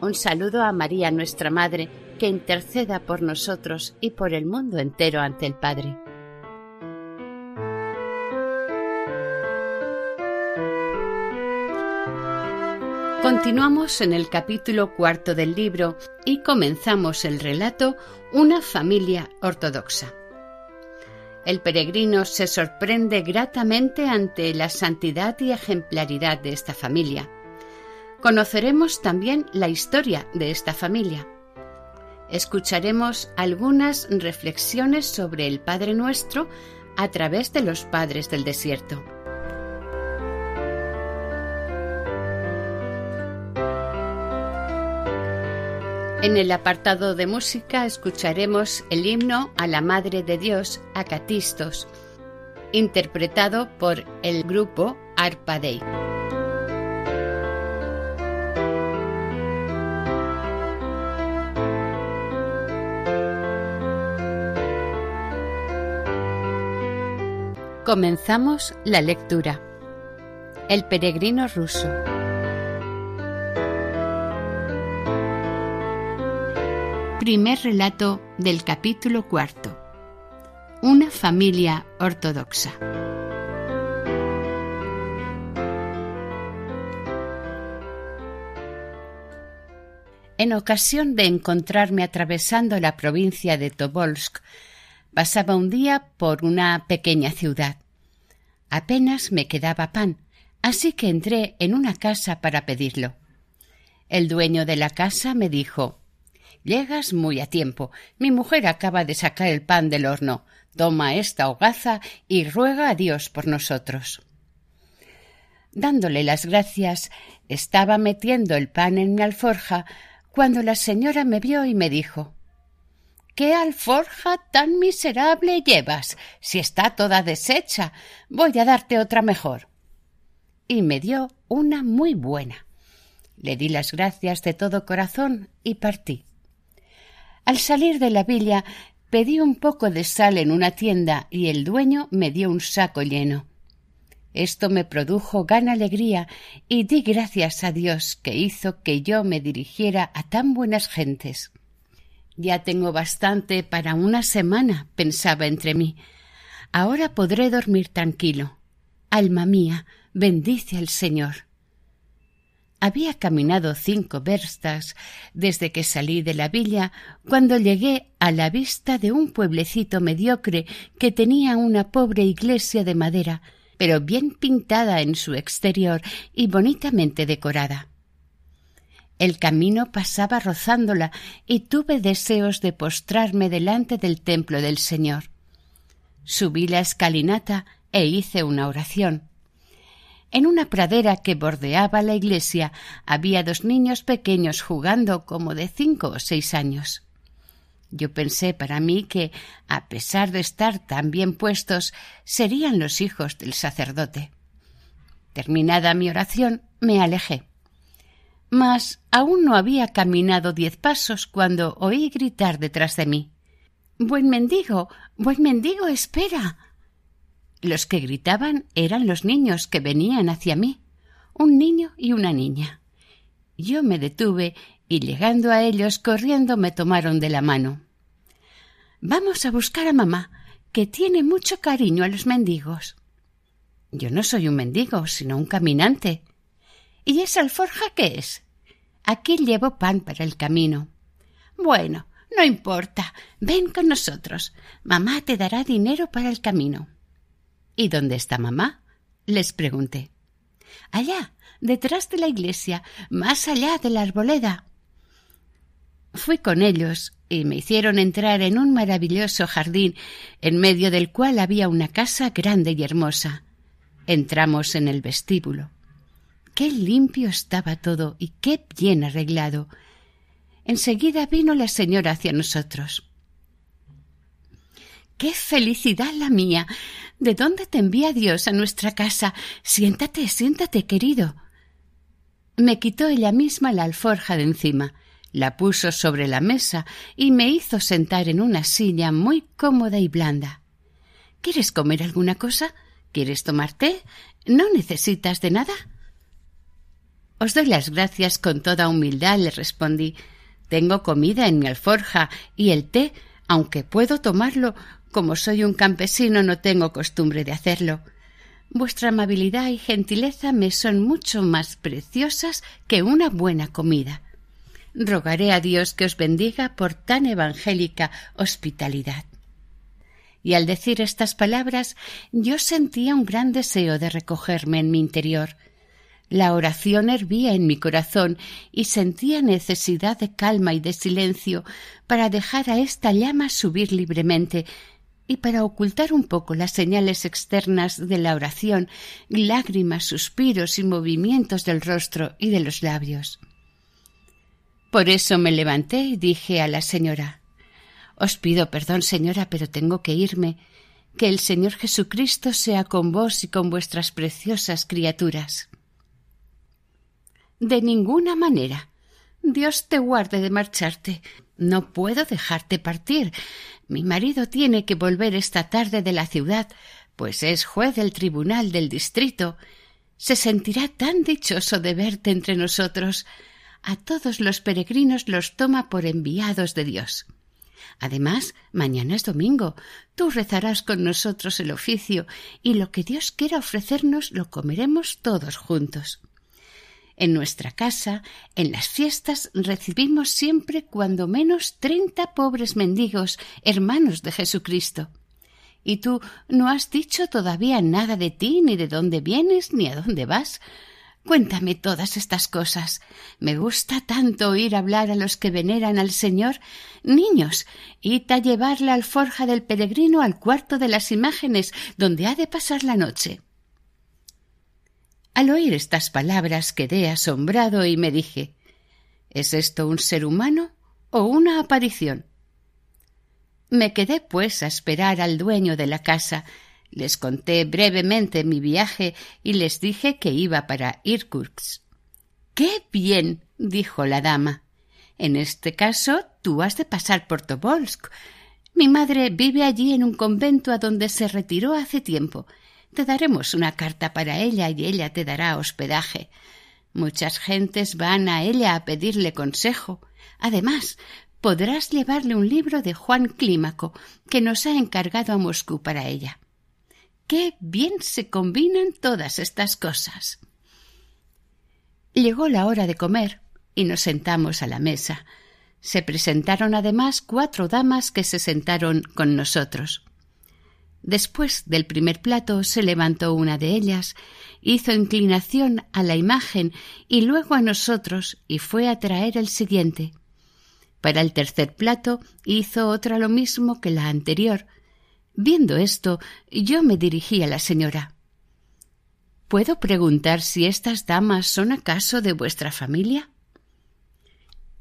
Un saludo a María, nuestra Madre, que interceda por nosotros y por el mundo entero ante el Padre. Continuamos en el capítulo cuarto del libro y comenzamos el relato Una familia ortodoxa. El peregrino se sorprende gratamente ante la santidad y ejemplaridad de esta familia conoceremos también la historia de esta familia. Escucharemos algunas reflexiones sobre el Padre Nuestro a través de los padres del desierto. En el apartado de música escucharemos el himno a la Madre de Dios, Acatistos, interpretado por el grupo Arpadei. Comenzamos la lectura. El peregrino ruso. Primer relato del capítulo cuarto. Una familia ortodoxa. En ocasión de encontrarme atravesando la provincia de Tobolsk, Pasaba un día por una pequeña ciudad. Apenas me quedaba pan, así que entré en una casa para pedirlo. El dueño de la casa me dijo Llegas muy a tiempo. Mi mujer acaba de sacar el pan del horno. Toma esta hogaza y ruega a Dios por nosotros. Dándole las gracias, estaba metiendo el pan en mi alforja cuando la señora me vio y me dijo ¿Qué alforja tan miserable llevas? Si está toda deshecha. Voy a darte otra mejor. Y me dio una muy buena. Le di las gracias de todo corazón y partí. Al salir de la villa pedí un poco de sal en una tienda y el dueño me dio un saco lleno. Esto me produjo gran alegría y di gracias a Dios que hizo que yo me dirigiera a tan buenas gentes. Ya tengo bastante para una semana, pensaba entre mí. Ahora podré dormir tranquilo. Alma mía, bendice al Señor. Había caminado cinco verstas desde que salí de la villa cuando llegué a la vista de un pueblecito mediocre que tenía una pobre iglesia de madera, pero bien pintada en su exterior y bonitamente decorada. El camino pasaba rozándola y tuve deseos de postrarme delante del templo del Señor. Subí la escalinata e hice una oración. En una pradera que bordeaba la iglesia había dos niños pequeños jugando como de cinco o seis años. Yo pensé para mí que, a pesar de estar tan bien puestos, serían los hijos del sacerdote. Terminada mi oración, me alejé. Mas aún no había caminado diez pasos cuando oí gritar detrás de mí. Buen mendigo, buen mendigo, espera. Los que gritaban eran los niños que venían hacia mí, un niño y una niña. Yo me detuve y llegando a ellos corriendo me tomaron de la mano. Vamos a buscar a mamá, que tiene mucho cariño a los mendigos. Yo no soy un mendigo, sino un caminante, ¿Y esa alforja qué es? Aquí llevo pan para el camino. Bueno, no importa. Ven con nosotros. Mamá te dará dinero para el camino. ¿Y dónde está mamá? les pregunté. Allá, detrás de la iglesia, más allá de la arboleda. Fui con ellos y me hicieron entrar en un maravilloso jardín en medio del cual había una casa grande y hermosa. Entramos en el vestíbulo. Qué limpio estaba todo y qué bien arreglado. Enseguida vino la señora hacia nosotros. ¡Qué felicidad la mía! ¿De dónde te envía Dios a nuestra casa? Siéntate, siéntate, querido. Me quitó ella misma la alforja de encima, la puso sobre la mesa y me hizo sentar en una silla muy cómoda y blanda. ¿Quieres comer alguna cosa? ¿Quieres tomar té? ¿No necesitas de nada? Os doy las gracias con toda humildad, le respondí. Tengo comida en mi alforja y el té, aunque puedo tomarlo, como soy un campesino no tengo costumbre de hacerlo. Vuestra amabilidad y gentileza me son mucho más preciosas que una buena comida. Rogaré a Dios que os bendiga por tan evangélica hospitalidad. Y al decir estas palabras yo sentía un gran deseo de recogerme en mi interior. La oración hervía en mi corazón y sentía necesidad de calma y de silencio para dejar a esta llama subir libremente y para ocultar un poco las señales externas de la oración, lágrimas, suspiros y movimientos del rostro y de los labios. Por eso me levanté y dije a la señora Os pido perdón, señora, pero tengo que irme. Que el Señor Jesucristo sea con vos y con vuestras preciosas criaturas. De ninguna manera. Dios te guarde de marcharte. No puedo dejarte partir. Mi marido tiene que volver esta tarde de la ciudad, pues es juez del tribunal del distrito. Se sentirá tan dichoso de verte entre nosotros. A todos los peregrinos los toma por enviados de Dios. Además, mañana es domingo. Tú rezarás con nosotros el oficio, y lo que Dios quiera ofrecernos lo comeremos todos juntos. En nuestra casa, en las fiestas, recibimos siempre cuando menos treinta pobres mendigos, hermanos de Jesucristo. Y tú no has dicho todavía nada de ti, ni de dónde vienes, ni a dónde vas. Cuéntame todas estas cosas. Me gusta tanto oír hablar a los que veneran al Señor. Niños, id a llevar la alforja del peregrino al cuarto de las imágenes, donde ha de pasar la noche. Al oír estas palabras quedé asombrado y me dije ¿Es esto un ser humano o una aparición? Me quedé, pues, a esperar al dueño de la casa. Les conté brevemente mi viaje y les dije que iba para Irkutsk. ¡Qué bien! dijo la dama. En este caso tú has de pasar por Tobolsk. Mi madre vive allí en un convento a donde se retiró hace tiempo te daremos una carta para ella y ella te dará hospedaje. Muchas gentes van a ella a pedirle consejo. Además, podrás llevarle un libro de Juan Clímaco que nos ha encargado a Moscú para ella. Qué bien se combinan todas estas cosas. Llegó la hora de comer y nos sentamos a la mesa. Se presentaron además cuatro damas que se sentaron con nosotros. Después del primer plato se levantó una de ellas, hizo inclinación a la imagen y luego a nosotros y fue a traer el siguiente. Para el tercer plato hizo otra lo mismo que la anterior. Viendo esto, yo me dirigí a la señora. ¿Puedo preguntar si estas damas son acaso de vuestra familia?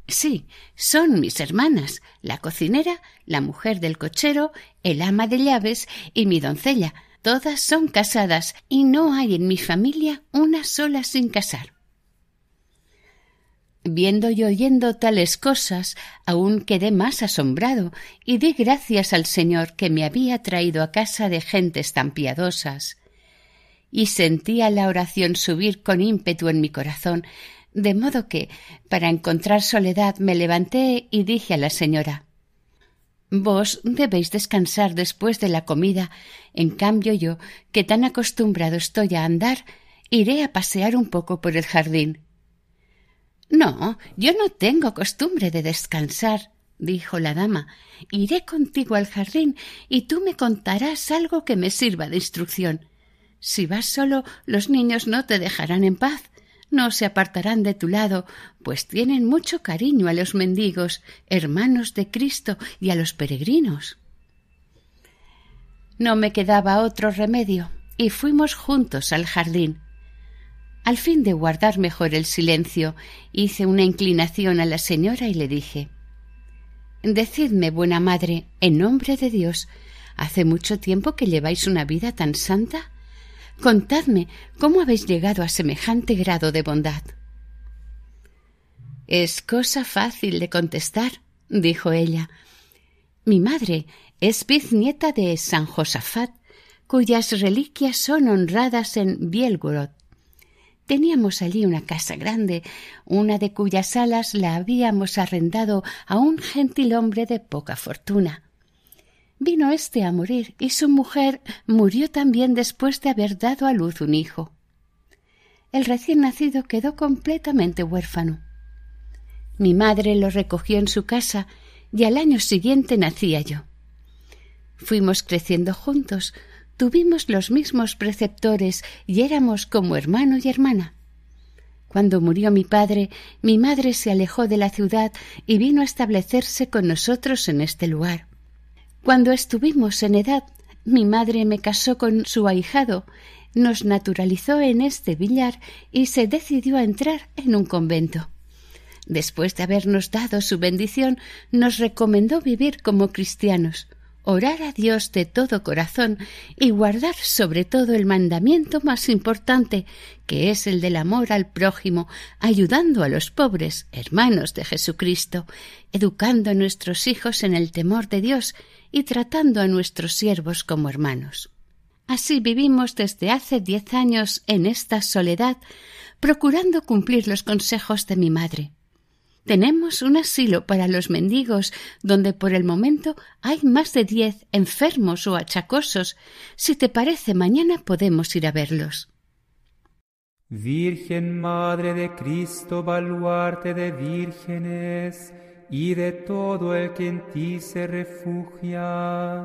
Sí, son mis hermanas, la cocinera, la mujer del cochero, el ama de llaves y mi doncella. Todas son casadas y no hay en mi familia una sola sin casar. Viendo y oyendo tales cosas, aún quedé más asombrado y di gracias al Señor que me había traído a casa de gentes tan piadosas. Y sentía la oración subir con ímpetu en mi corazón, de modo que, para encontrar soledad, me levanté y dije a la señora Vos debéis descansar después de la comida. En cambio yo, que tan acostumbrado estoy a andar, iré a pasear un poco por el jardín. No, yo no tengo costumbre de descansar, dijo la dama. Iré contigo al jardín y tú me contarás algo que me sirva de instrucción. Si vas solo, los niños no te dejarán en paz no se apartarán de tu lado, pues tienen mucho cariño a los mendigos, hermanos de Cristo y a los peregrinos. No me quedaba otro remedio, y fuimos juntos al jardín. Al fin de guardar mejor el silencio, hice una inclinación a la señora y le dije Decidme, buena madre, en nombre de Dios, ¿hace mucho tiempo que lleváis una vida tan santa? Contadme cómo habéis llegado a semejante grado de bondad. Es cosa fácil de contestar, dijo ella. Mi madre es biznieta de San Josafat, cuyas reliquias son honradas en Bielgorod. Teníamos allí una casa grande, una de cuyas salas la habíamos arrendado a un gentilhombre de poca fortuna. Vino éste a morir y su mujer murió también después de haber dado a luz un hijo. El recién nacido quedó completamente huérfano. Mi madre lo recogió en su casa y al año siguiente nacía yo. Fuimos creciendo juntos, tuvimos los mismos preceptores y éramos como hermano y hermana. Cuando murió mi padre, mi madre se alejó de la ciudad y vino a establecerse con nosotros en este lugar. Cuando estuvimos en edad, mi madre me casó con su ahijado, nos naturalizó en este billar y se decidió a entrar en un convento. Después de habernos dado su bendición, nos recomendó vivir como cristianos, orar a Dios de todo corazón y guardar sobre todo el mandamiento más importante, que es el del amor al prójimo, ayudando a los pobres, hermanos de Jesucristo, educando a nuestros hijos en el temor de Dios y tratando a nuestros siervos como hermanos. Así vivimos desde hace diez años en esta soledad, procurando cumplir los consejos de mi madre, tenemos un asilo para los mendigos donde por el momento hay más de diez enfermos o achacosos. Si te parece, mañana podemos ir a verlos. Virgen Madre de Cristo, baluarte de vírgenes y de todo el que en ti se refugia,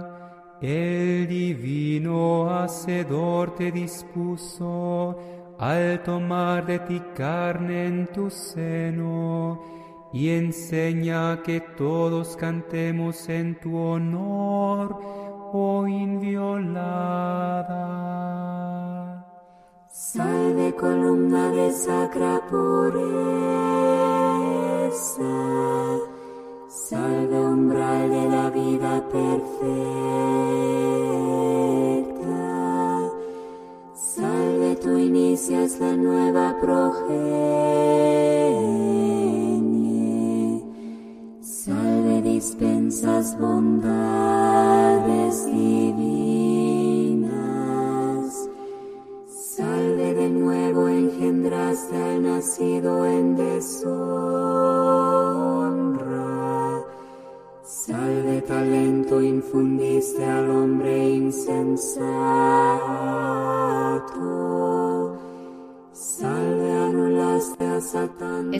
el divino Hacedor te dispuso al tomar de ti carne en tu seno y enseña que todos cantemos en tu honor, oh inviolada. Salve columna de sacra pureza, salve umbral de la vida perfecta, salve tú inicias la nueva progenie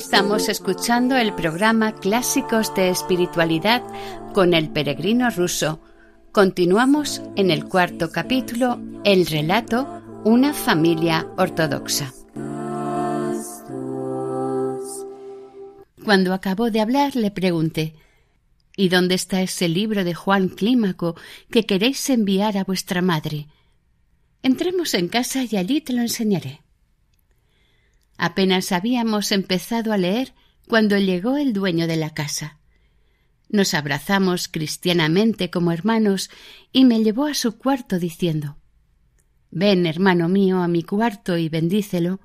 Estamos escuchando el programa Clásicos de Espiritualidad con el peregrino ruso. Continuamos en el cuarto capítulo, el relato Una familia ortodoxa. Cuando acabó de hablar le pregunté ¿Y dónde está ese libro de Juan Clímaco que queréis enviar a vuestra madre? Entremos en casa y allí te lo enseñaré. Apenas habíamos empezado a leer cuando llegó el dueño de la casa. Nos abrazamos cristianamente como hermanos y me llevó a su cuarto diciendo Ven, hermano mío, a mi cuarto y bendícelo.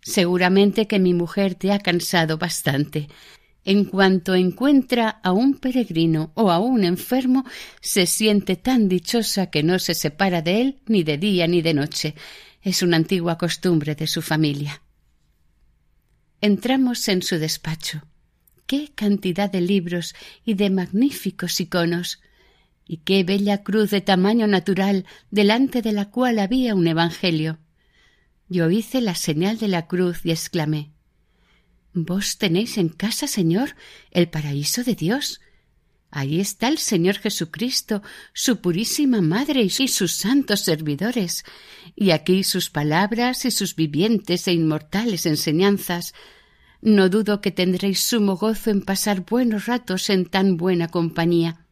Seguramente que mi mujer te ha cansado bastante. En cuanto encuentra a un peregrino o a un enfermo, se siente tan dichosa que no se separa de él ni de día ni de noche. Es una antigua costumbre de su familia. Entramos en su despacho. ¡Qué cantidad de libros y de magníficos iconos! y qué bella cruz de tamaño natural delante de la cual había un Evangelio. Yo hice la señal de la cruz y exclamé Vos tenéis en casa, Señor, el paraíso de Dios. Ahí está el Señor Jesucristo, su purísima Madre y sus santos servidores, y aquí sus palabras y sus vivientes e inmortales enseñanzas. No dudo que tendréis sumo gozo en pasar buenos ratos en tan buena compañía.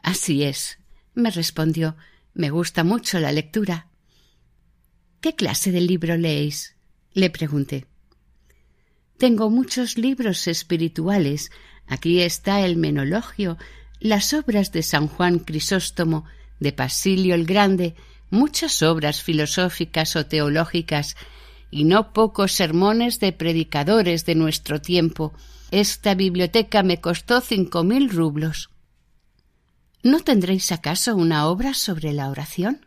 Así es, me respondió, me gusta mucho la lectura. ¿Qué clase de libro leéis? le pregunté. Tengo muchos libros espirituales. Aquí está el Menologio, las obras de San Juan Crisóstomo, de Pasilio el Grande, muchas obras filosóficas o teológicas, y no pocos sermones de predicadores de nuestro tiempo. Esta biblioteca me costó cinco mil rublos. ¿No tendréis acaso una obra sobre la oración?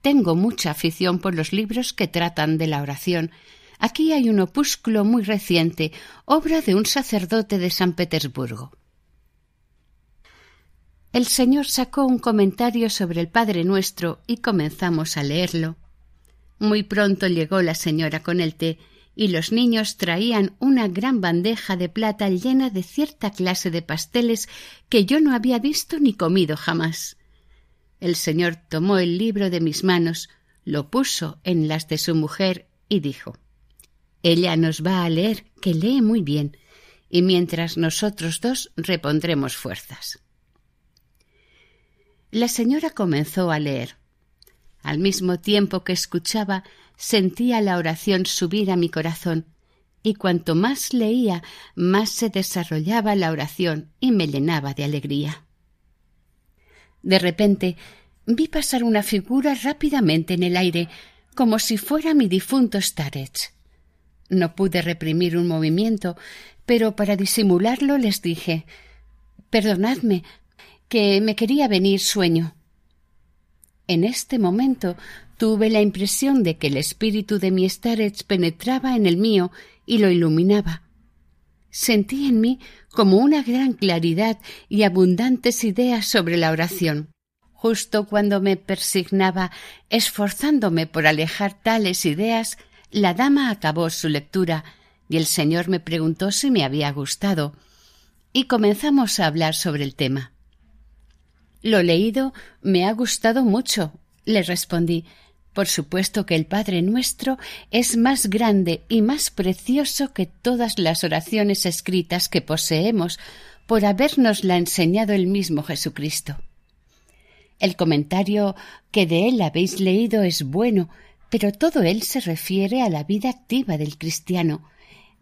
Tengo mucha afición por los libros que tratan de la oración. Aquí hay un opúsculo muy reciente, obra de un sacerdote de San Petersburgo. El señor sacó un comentario sobre el Padre Nuestro y comenzamos a leerlo. Muy pronto llegó la señora con el té y los niños traían una gran bandeja de plata llena de cierta clase de pasteles que yo no había visto ni comido jamás. El señor tomó el libro de mis manos, lo puso en las de su mujer y dijo Ella nos va a leer, que lee muy bien, y mientras nosotros dos repondremos fuerzas. La señora comenzó a leer. Al mismo tiempo que escuchaba, sentía la oración subir a mi corazón, y cuanto más leía, más se desarrollaba la oración y me llenaba de alegría. De repente vi pasar una figura rápidamente en el aire, como si fuera mi difunto Starets. No pude reprimir un movimiento, pero para disimularlo les dije Perdonadme, que me quería venir sueño. En este momento tuve la impresión de que el espíritu de mi Starets penetraba en el mío y lo iluminaba. Sentí en mí como una gran claridad y abundantes ideas sobre la oración. Justo cuando me persignaba esforzándome por alejar tales ideas, la dama acabó su lectura y el señor me preguntó si me había gustado y comenzamos a hablar sobre el tema. Lo leído me ha gustado mucho, le respondí. Por supuesto que el Padre nuestro es más grande y más precioso que todas las oraciones escritas que poseemos, por habérnosla enseñado el mismo Jesucristo. El comentario que de él habéis leído es bueno, pero todo él se refiere a la vida activa del cristiano,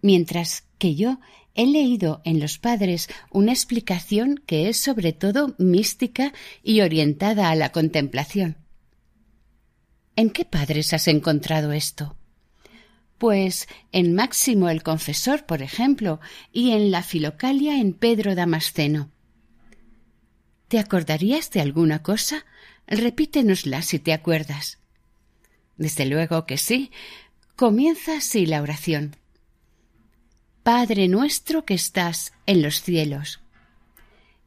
mientras que yo he leído en los padres una explicación que es sobre todo mística y orientada a la contemplación. ¿En qué padres has encontrado esto? Pues en Máximo el Confesor, por ejemplo, y en la Filocalia en Pedro Damasceno. ¿Te acordarías de alguna cosa? Repítenosla si te acuerdas. Desde luego que sí. Comienza así la oración. Padre nuestro que estás en los cielos.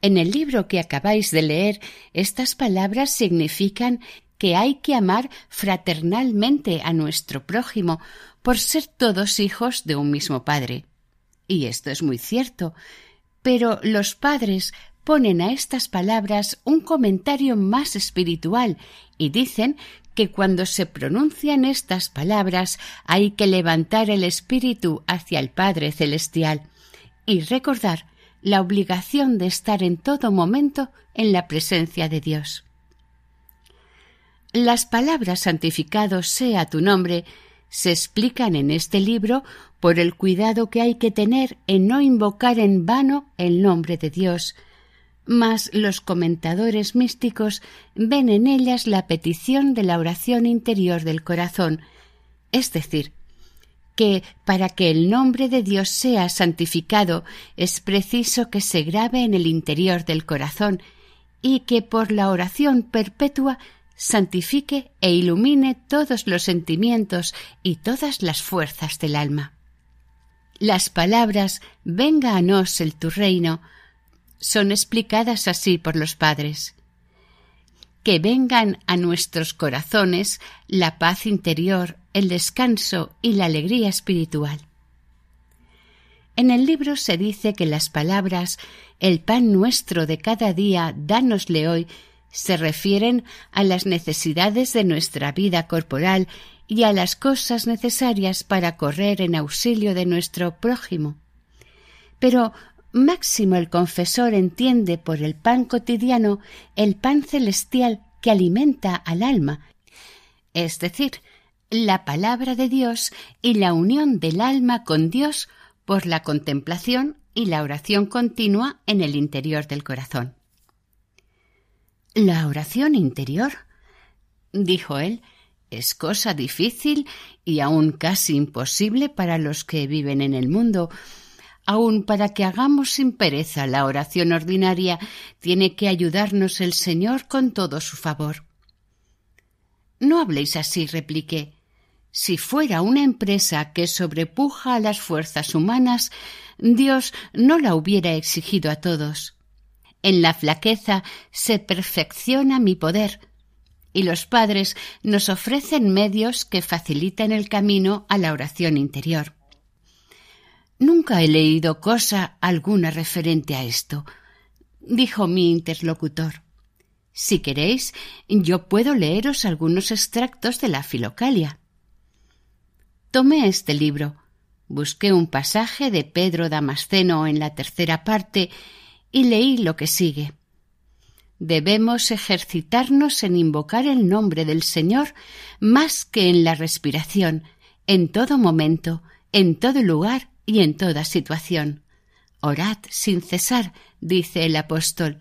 En el libro que acabáis de leer, estas palabras significan que hay que amar fraternalmente a nuestro prójimo por ser todos hijos de un mismo Padre. Y esto es muy cierto, pero los padres ponen a estas palabras un comentario más espiritual y dicen que cuando se pronuncian estas palabras hay que levantar el espíritu hacia el Padre Celestial y recordar la obligación de estar en todo momento en la presencia de Dios. Las palabras santificado sea tu nombre se explican en este libro por el cuidado que hay que tener en no invocar en vano el nombre de Dios, mas los comentadores místicos ven en ellas la petición de la oración interior del corazón, es decir, que para que el nombre de Dios sea santificado es preciso que se grabe en el interior del corazón y que por la oración perpetua santifique e ilumine todos los sentimientos y todas las fuerzas del alma. Las palabras Venga a nos el tu reino son explicadas así por los padres. Que vengan a nuestros corazones la paz interior, el descanso y la alegría espiritual. En el libro se dice que las palabras el pan nuestro de cada día, dánosle hoy, se refieren a las necesidades de nuestra vida corporal y a las cosas necesarias para correr en auxilio de nuestro prójimo. Pero Máximo el confesor entiende por el pan cotidiano el pan celestial que alimenta al alma, es decir, la palabra de Dios y la unión del alma con Dios por la contemplación y la oración continua en el interior del corazón. La oración interior, dijo él, es cosa difícil y aún casi imposible para los que viven en el mundo. Aun para que hagamos sin pereza la oración ordinaria, tiene que ayudarnos el Señor con todo su favor. No habléis así, repliqué. Si fuera una empresa que sobrepuja a las fuerzas humanas, Dios no la hubiera exigido a todos. En la flaqueza se perfecciona mi poder, y los padres nos ofrecen medios que facilitan el camino a la oración interior. Nunca he leído cosa alguna referente a esto, dijo mi interlocutor. Si queréis, yo puedo leeros algunos extractos de la Filocalia. Tomé este libro, busqué un pasaje de Pedro Damasceno en la tercera parte y leí lo que sigue. Debemos ejercitarnos en invocar el nombre del Señor más que en la respiración, en todo momento, en todo lugar y en toda situación. Orad sin cesar, dice el apóstol,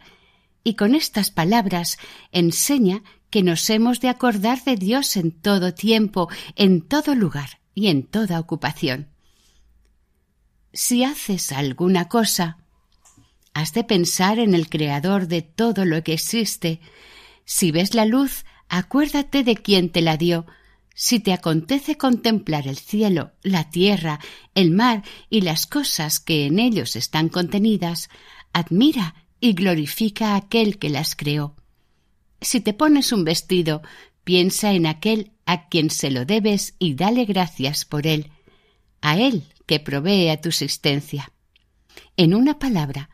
y con estas palabras enseña que nos hemos de acordar de Dios en todo tiempo, en todo lugar y en toda ocupación. Si haces alguna cosa, has de pensar en el Creador de todo lo que existe. Si ves la luz, acuérdate de quien te la dio. Si te acontece contemplar el cielo, la tierra, el mar y las cosas que en ellos están contenidas, admira y glorifica a aquel que las creó. Si te pones un vestido, piensa en aquel a quien se lo debes y dale gracias por él, a él que provee a tu existencia. En una palabra,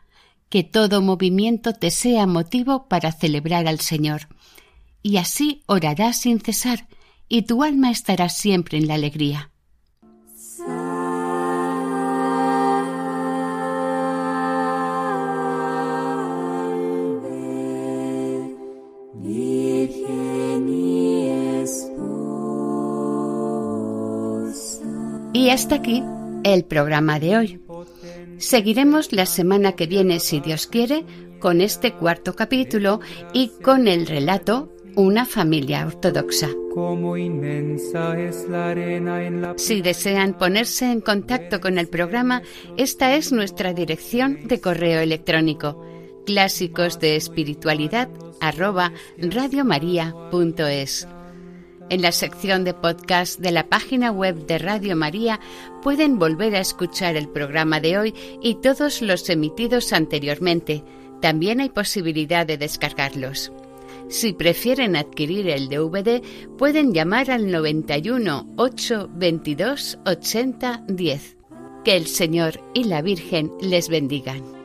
que todo movimiento te sea motivo para celebrar al Señor, y así orarás sin cesar, y tu alma estará siempre en la alegría. Y hasta aquí el programa de hoy. Seguiremos la semana que viene, si Dios quiere, con este cuarto capítulo y con el relato Una familia ortodoxa. Si desean ponerse en contacto con el programa, esta es nuestra dirección de correo electrónico clásicos de espiritualidad arroba radiomaria.es. En la sección de podcast de la página web de Radio María pueden volver a escuchar el programa de hoy y todos los emitidos anteriormente. También hay posibilidad de descargarlos. Si prefieren adquirir el DVD, pueden llamar al 91 822 80 10. Que el Señor y la Virgen les bendigan.